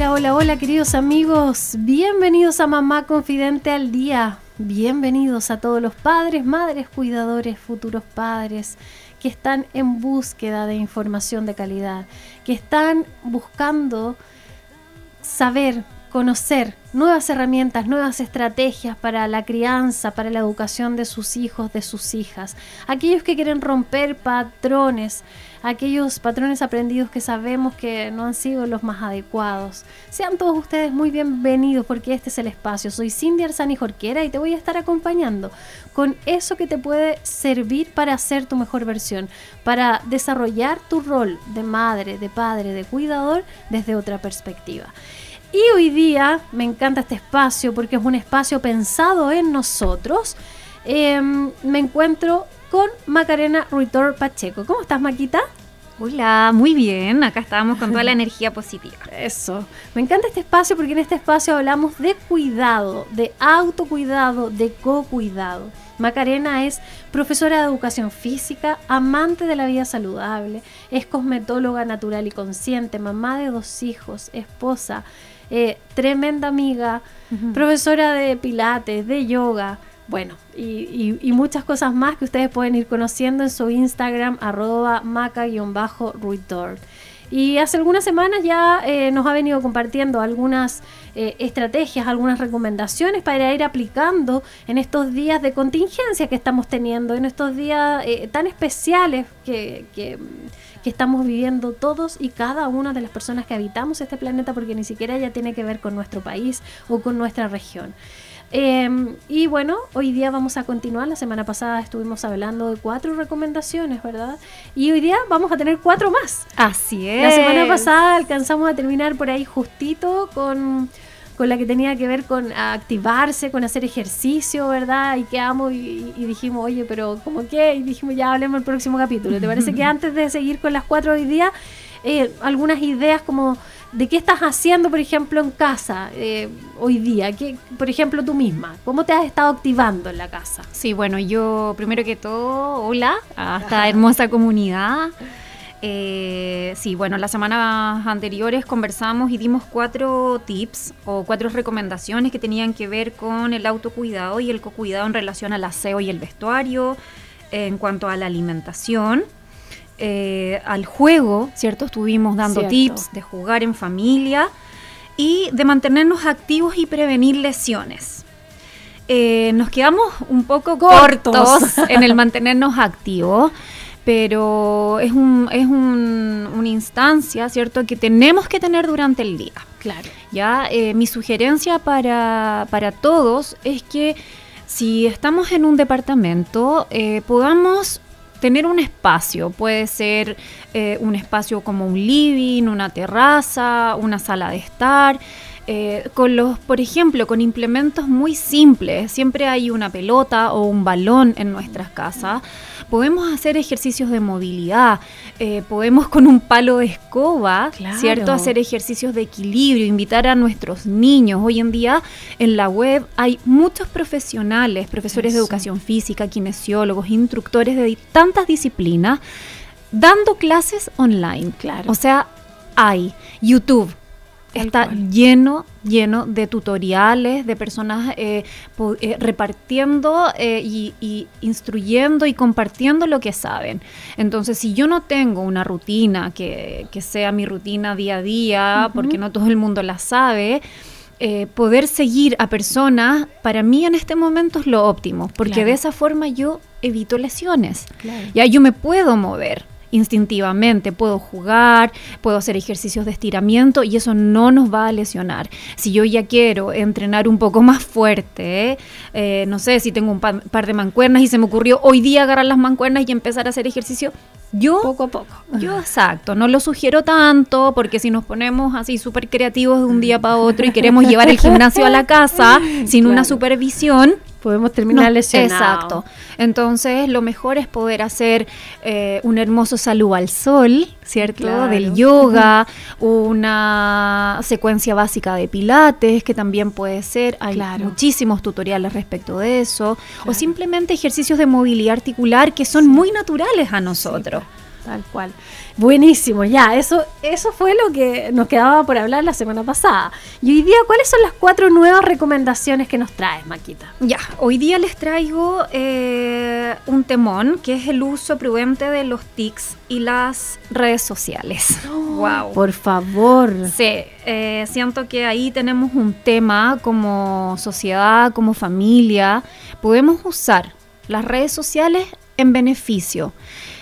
Hola, hola, hola queridos amigos, bienvenidos a Mamá Confidente al Día, bienvenidos a todos los padres, madres, cuidadores, futuros padres que están en búsqueda de información de calidad, que están buscando saber, conocer nuevas herramientas, nuevas estrategias para la crianza, para la educación de sus hijos, de sus hijas, aquellos que quieren romper patrones, aquellos patrones aprendidos que sabemos que no han sido los más adecuados. Sean todos ustedes muy bienvenidos porque este es el espacio. Soy Cindy Arzani Jorquera y te voy a estar acompañando con eso que te puede servir para hacer tu mejor versión, para desarrollar tu rol de madre, de padre, de cuidador desde otra perspectiva. Y hoy día me encanta este espacio porque es un espacio pensado en nosotros. Em, me encuentro con Macarena Ruitor Pacheco. ¿Cómo estás, Maquita? Hola, muy bien. Acá estábamos con toda la energía positiva. Eso. Me encanta este espacio porque en este espacio hablamos de cuidado, de autocuidado, de co-cuidado. Macarena es profesora de educación física, amante de la vida saludable, es cosmetóloga natural y consciente, mamá de dos hijos, esposa, eh, tremenda amiga, profesora de pilates, de yoga bueno, y, muchas cosas más que ustedes pueden ir conociendo en su Instagram, arroba maca-ruitor. Y hace algunas semanas ya eh, nos ha venido compartiendo algunas eh, estrategias, algunas recomendaciones para ir aplicando en estos días de contingencia que estamos teniendo, en estos días eh, tan especiales que, que, estamos viviendo todos y cada una de las personas que habitamos este planeta, porque ni siquiera ya tiene que ver con nuestro país o con nuestra región. Em, y bueno, hoy día vamos a continuar. La semana pasada estuvimos hablando de cuatro recomendaciones, ¿verdad? Y hoy día vamos a tener cuatro más. Así es. La semana pasada alcanzamos a terminar por ahí justito con, la que tenía que ver con activarse, con hacer ejercicio, ¿verdad? Y quedamos y, y dijimos, oye, pero ¿cómo qué? Y dijimos, ya hablemos el próximo capítulo. ¿Te parece que antes de seguir con las cuatro hoy día, eh, algunas ideas como de qué estás haciendo, por ejemplo, en casa eh, hoy día. ¿Qué, por ejemplo, tú misma, ¿cómo te has estado activando en la casa? Sí, bueno, yo primero que todo, hola a esta hermosa comunidad. Eh, sí, bueno, las semanas anteriores conversamos y dimos cuatro tips o cuatro recomendaciones que tenían que ver con el autocuidado y el cocuidado en relación al aseo y el vestuario, en cuanto a la alimentación eh, al juego, ¿cierto? Estuvimos dando tips de jugar en familia y de mantenernos activos y prevenir lesiones. Eh, nos quedamos un poco cortos, en el mantenernos activos, pero es, un, es una instancia, ¿cierto?, que tenemos que tener durante el día. Claro. Ya, eh, mi sugerencia para, para, todos es que si estamos en un departamento, podamos tener un espacio, puede ser eh, un espacio como un living, una terraza, una sala de estar, eh, con los, por ejemplo, con implementos muy simples, siempre hay una pelota o un balón en nuestras casas, podemos hacer ejercicios de movilidad, eh, podemos con un palo de escoba, ¿cierto? Hacer ejercicios de equilibrio, invitar a nuestros niños. Hoy en día en la web hay muchos profesionales, profesores de educación física, kinesiólogos, instructores de tantas disciplinas, dando clases online. Claro. O sea, hay YouTube está lleno, lleno de tutoriales, de personas eh, eh, repartiendo eh, y, instruyendo y compartiendo lo que saben. Entonces, si yo no tengo una rutina que, sea mi rutina día a día, porque no todo el mundo la sabe, poder seguir a personas, para mí en este momento es lo óptimo, porque de esa forma yo evito lesiones. Ya yo me puedo mover instintivamente, puedo jugar, puedo hacer ejercicios de estiramiento y eso no nos va a lesionar. Si yo ya quiero entrenar un poco más fuerte, eh, no sé si tengo un par de mancuernas y se me ocurrió hoy día agarrar las mancuernas y empezar a hacer ejercicio, Yo, poco a poco. Yo, exacto, no lo sugiero tanto porque si nos ponemos así súper creativos de un día para otro y queremos llevar el gimnasio a la casa sin una supervisión, podemos terminar lesionados. Exacto. Entonces, lo mejor es poder hacer eh, un hermoso saludo al sol, ¿cierto? Del yoga, una secuencia básica de pilates, que también puede ser. Hay muchísimos tutoriales respecto de eso. O simplemente ejercicios de movilidad articular que son muy naturales a nosotros. Tal cual. Buenísimo, ya, eso, eso fue lo que nos quedaba por hablar la semana pasada. Y hoy día, ¿cuáles son las cuatro nuevas recomendaciones que nos traes, Maquita? Ya, hoy día les traigo eh, un temón, que es el uso prudente de los TICs y las redes sociales. wow. Por favor. Sí, eh, siento que ahí tenemos un tema como sociedad, como familia. Podemos usar las redes sociales en beneficio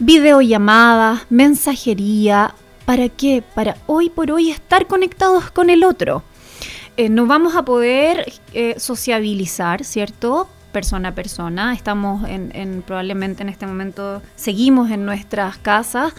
videollamadas, mensajería. ¿Para qué? Para hoy por hoy estar conectados con el otro. Eh, no vamos a poder eh, sociabilizar, ¿cierto? Persona a persona. Estamos en, probablemente en este momento, seguimos en nuestras casas,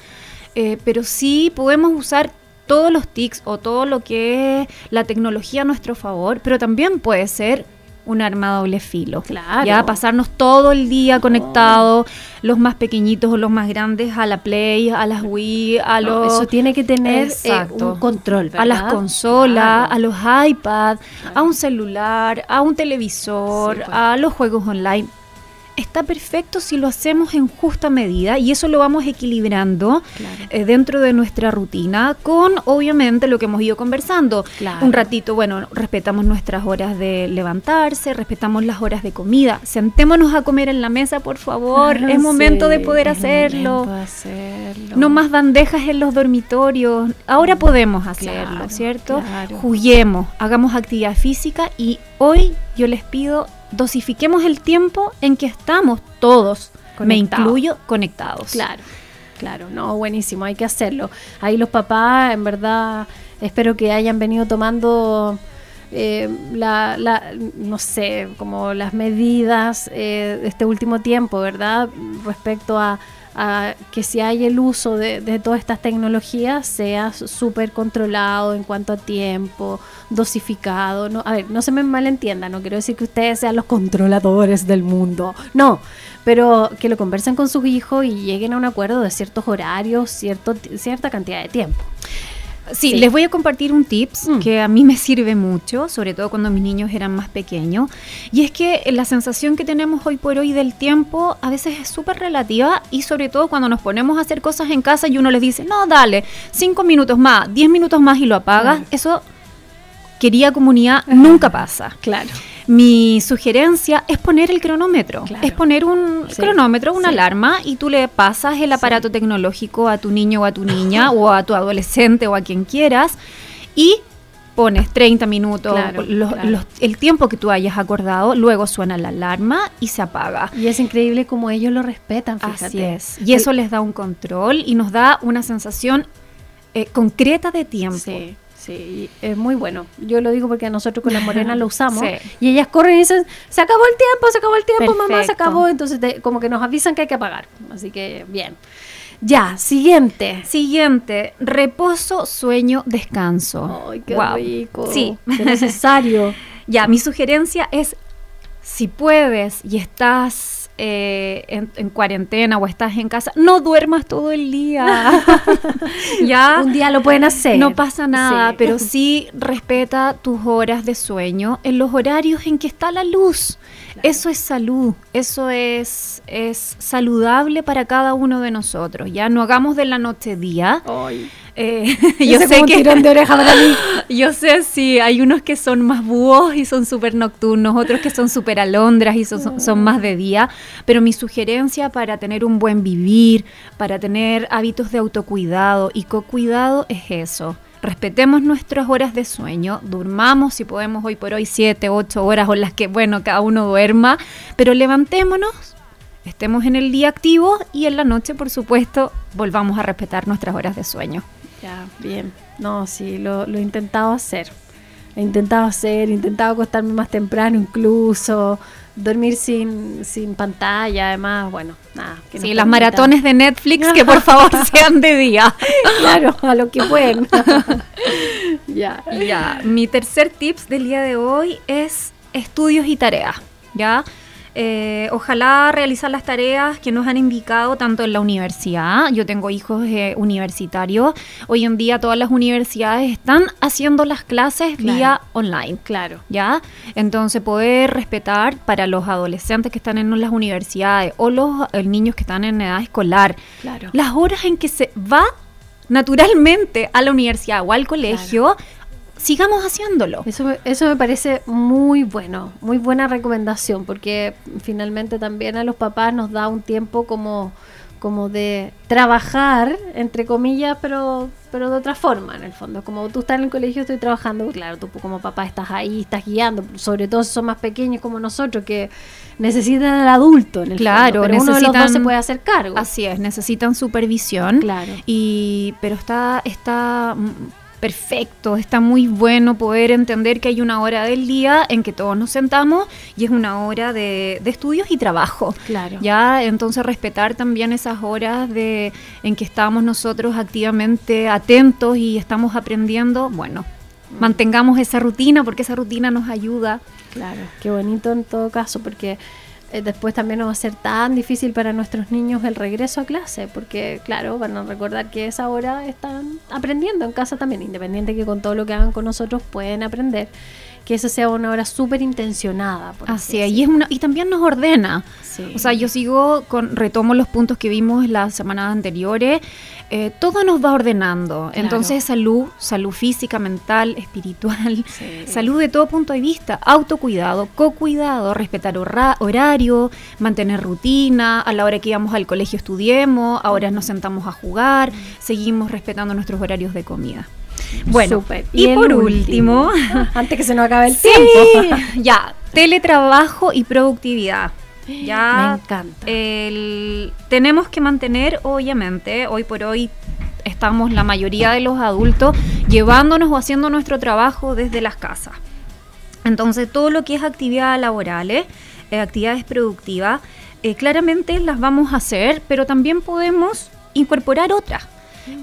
eh, pero sí podemos usar todos los TICs o todo lo que es la tecnología a nuestro favor, pero también puede ser un arma doble filo. Claro. Ya pasarnos todo el día conectados, los más pequeñitos o los más grandes, a la Play, a las Wii, a los. Eso tiene que tener eh, un control, ¿verdad? A las consolas, a los iPads, a un celular, a un televisor, pues. a los juegos online está perfecto si lo hacemos en justa medida y eso lo vamos equilibrando eh, dentro de nuestra rutina con obviamente lo que hemos ido conversando. Un ratito, bueno, respetamos nuestras horas de levantarse, respetamos las horas de comida, sentémonos a comer en la mesa, por favor, es momento de poder hacerlo. No más bandejas en los dormitorios, ahora podemos hacerlo, ¿cierto? Juguemos, hagamos actividad física y hoy yo les pido dosifiquemos el tiempo en que estamos todos, me incluyo, conectados. Claro, claro, no, buenísimo, hay que hacerlo. Ahí los papás, en verdad, espero que hayan venido tomando... Eh, la, la, no sé, como las medidas eh, de este último tiempo, ¿verdad? Respecto a, que si hay el uso de, todas estas tecnologías sea súper controlado en cuanto a tiempo, dosificado. No, a ver, no se me malentienda, no quiero decir que ustedes sean los controladores del mundo, no, pero que lo conversen con sus hijos y lleguen a un acuerdo de ciertos horarios, cierto, cierta cantidad de tiempo. Sí, les voy a compartir un tips mm. que a mí me sirve mucho, sobre todo cuando mis niños eran más pequeños, y es que la sensación que tenemos hoy por hoy del tiempo a veces es súper relativa y sobre todo cuando nos ponemos a hacer cosas en casa y uno les dice, no, dale, cinco minutos más, diez minutos más y lo apagas, eso, quería comunidad, nunca pasa. Claro. Mi sugerencia es poner el cronómetro. Es poner un cronómetro, una alarma, y tú le pasas el aparato tecnológico a tu niño o a tu niña, o a tu adolescente o a quien quieras, y pones 30 minutos, el tiempo que tú hayas acordado, luego suena la alarma y se apaga. Y es increíble como ellos lo respetan, fíjate. Así es. Y eso les da un control y nos da una sensación eh, concreta de tiempo. Sí. Sí, es muy bueno. Yo lo digo porque nosotros con la morena lo usamos. Y ellas corren y dicen, se acabó el tiempo, se acabó el tiempo, mamá, se acabó. Entonces como que nos avisan que hay que apagar. Así que bien. Ya, siguiente. Siguiente, reposo, sueño, descanso. Ay, qué rico. Sí. Qué necesario. ya, mi sugerencia es, si puedes y estás eh, en, cuarentena o estás en casa, no duermas todo el día. ya. Un día lo pueden hacer. No pasa nada, pero sí respeta tus horas de sueño en los horarios en que está la luz. Eso es salud, eso es, es saludable para cada uno de nosotros. Ya no hagamos de la noche día. Eh, yo sé que de oreja para mí. Yo sé si hay unos que son más búhos y son súper nocturnos, otros que son súper alondras y son, son, más de día, pero mi sugerencia para tener un buen vivir, para tener hábitos de autocuidado y co-cuidado es eso. Respetemos nuestras horas de sueño, durmamos si podemos hoy por hoy 7, 8 horas o las que, bueno, cada uno duerma, pero levantémonos, estemos en el día activo y en la noche, por supuesto, volvamos a respetar nuestras horas de sueño. Ya, bien. No, sí, lo, lo he intentado hacer. he intentado hacer, he intentado acostarme más temprano incluso, dormir sin, sin pantalla, además, bueno, nada. Que sí, las maratones de Netflix que por favor sean de día. claro, a lo que pueden. ya. Ya, mi tercer tips del día de hoy es estudios y tareas, ¿ya? Eh, ojalá realizar las tareas que nos han indicado tanto en la universidad. Yo tengo hijos eh, universitarios. Hoy en día todas las universidades están haciendo las clases vía online. Claro. ¿Ya? Entonces poder respetar para los adolescentes que están en las universidades o los eh, niños que están en edad escolar las horas en que se va naturalmente a la universidad o al colegio sigamos haciéndolo. Eso, eso me parece muy bueno, muy buena recomendación, porque finalmente también a los papás nos da un tiempo como, como de trabajar, entre comillas, pero, pero de otra forma, en el fondo. Como tú estás en el colegio, estoy trabajando, claro, tú como papá estás ahí, estás guiando, sobre todo si son más pequeños como nosotros, que necesitan al adulto, en el claro, fondo, uno de los dos se puede hacer cargo. Así es, necesitan supervisión. Claro. Y, pero está, está perfecto, está muy bueno poder entender que hay una hora del día en que todos nos sentamos y es una hora de, estudios y trabajo. Claro. Ya, entonces respetar también esas horas de en que estamos nosotros activamente atentos y estamos aprendiendo, bueno, mm. mantengamos esa rutina porque esa rutina nos ayuda. Claro, qué bonito en todo caso, porque eh, después también no va a ser tan difícil para nuestros niños el regreso a clase, porque claro, van a recordar que esa hora están aprendiendo en casa también, independiente que con todo lo que hagan con nosotros pueden aprender que esa sea una hora súper intencionada. así es, y, es una, y también nos ordena. O sea, yo sigo con, retomo los puntos que vimos las semanas anteriores, eh, todo nos va ordenando. Entonces, salud, salud física, mental, espiritual, salud de todo punto de vista, autocuidado, co-cuidado, respetar horario, mantener rutina, a la hora que íbamos al colegio estudiemos, ahora nos sentamos a jugar, seguimos respetando nuestros horarios de comida. Bueno, y, por último, antes que se nos acabe el tiempo, ya, teletrabajo y productividad. Ya, Me encanta. tenemos que mantener, obviamente, hoy por hoy estamos la mayoría de los adultos llevándonos o haciendo nuestro trabajo desde las casas. Entonces, todo lo que es actividades laborales, actividades productivas, eh, claramente las vamos a hacer, pero también podemos incorporar otras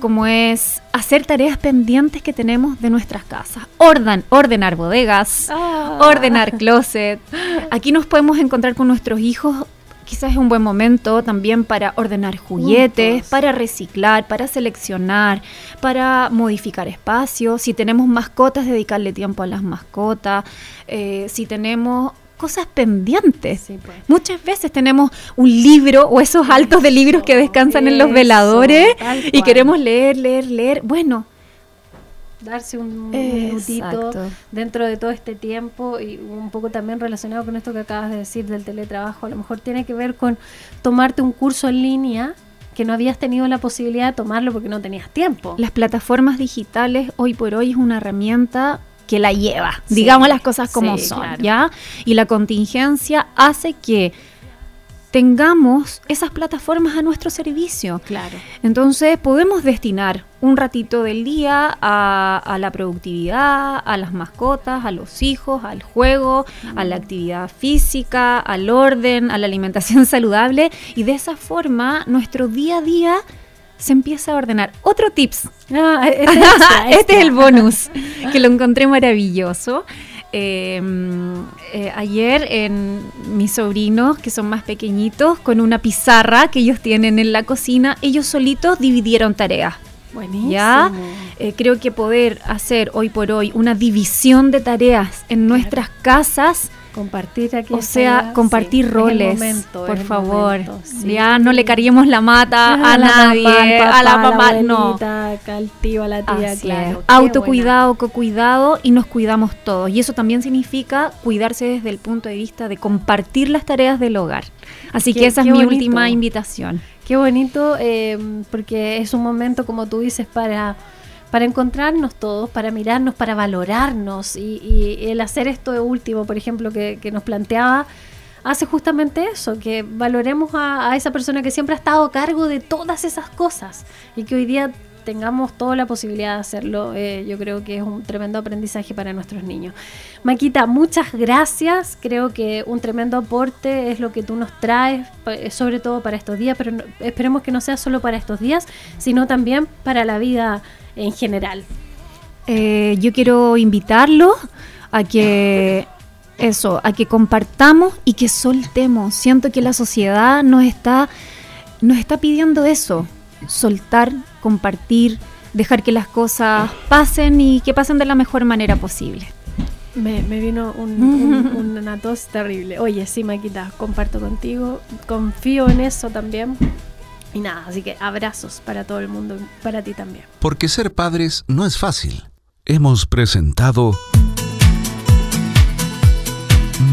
como es hacer tareas pendientes que tenemos de nuestras casas. Orden, ordenar bodegas, ah. ordenar closet. Aquí nos podemos encontrar con nuestros hijos. Quizás es un buen momento también para ordenar juguetes, para reciclar, para seleccionar, para modificar espacios. Si tenemos mascotas, dedicarle tiempo a las mascotas. Eh, si tenemos cosas pendientes. Pues. Muchas veces tenemos un libro o esos altos de libros que descansan en los veladores y queremos leer, leer, leer. Bueno, darse un minutito dentro de todo este tiempo y un poco también relacionado con esto que acabas de decir del teletrabajo, a lo mejor tiene que ver con tomarte un curso en línea que no habías tenido la posibilidad de tomarlo porque no tenías tiempo. Las plataformas digitales hoy por hoy es una herramienta que la lleva, digamos las cosas como son, ¿ya? Y la contingencia hace que tengamos esas plataformas a nuestro servicio. Claro. Entonces podemos destinar un ratito del día a, la productividad, a las mascotas, a los hijos, al juego, a la actividad física, al orden, a la alimentación saludable y de esa forma nuestro día a día se empieza a ordenar. Otro tips. Ah, este, este, es el bonus, que lo encontré maravilloso. Em, eh, ayer en mis sobrinos, que son más pequeñitos, con una pizarra que ellos tienen en la cocina, ellos solitos dividieron tareas. Buenísimo. ¿Ya? Eh, creo que poder hacer hoy por hoy una división de tareas en nuestras casas Compartir aquí. O sea, compartir roles, por favor. Ya no le carguemos la mata a, nadie, a la mamá, no. la tía, claro. Autocuidado, co-cuidado y nos cuidamos todos. Y eso también significa cuidarse desde el punto de vista de compartir las tareas del hogar. Así que esa es mi última invitación. Qué bonito, eh, porque es un momento, como tú dices, para para encontrarnos todos, para mirarnos, para valorarnos. Y, el hacer esto último, por ejemplo, que, nos planteaba, hace justamente eso, que valoremos a, esa persona que siempre ha estado a cargo de todas esas cosas y que hoy día tengamos toda la posibilidad de hacerlo, eh, yo creo que es un tremendo aprendizaje para nuestros niños. Maquita, muchas gracias. Creo que un tremendo aporte es lo que tú nos traes, sobre todo para estos días, pero esperemos que no sea solo para estos días, sino también para la vida en general. Eh, yo quiero invitarlo a que eso, a que compartamos y que soltemos. Siento que la sociedad nos está, nos está pidiendo eso, soltar, compartir, dejar que las cosas pasen y que pasen de la mejor manera posible. Me, vino una tos terrible. Oye, sí, Maquita, comparto contigo, confío en eso también. Nada, así que abrazos para todo el mundo, para ti también. Porque ser padres no es fácil. Hemos presentado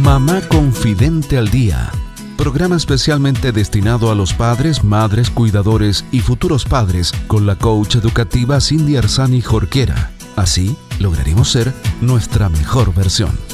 Mamá Confidente al Día, programa especialmente destinado a los padres, madres, cuidadores y futuros padres con la coach educativa Cindy Arzani Jorquera. Así lograremos ser nuestra mejor versión.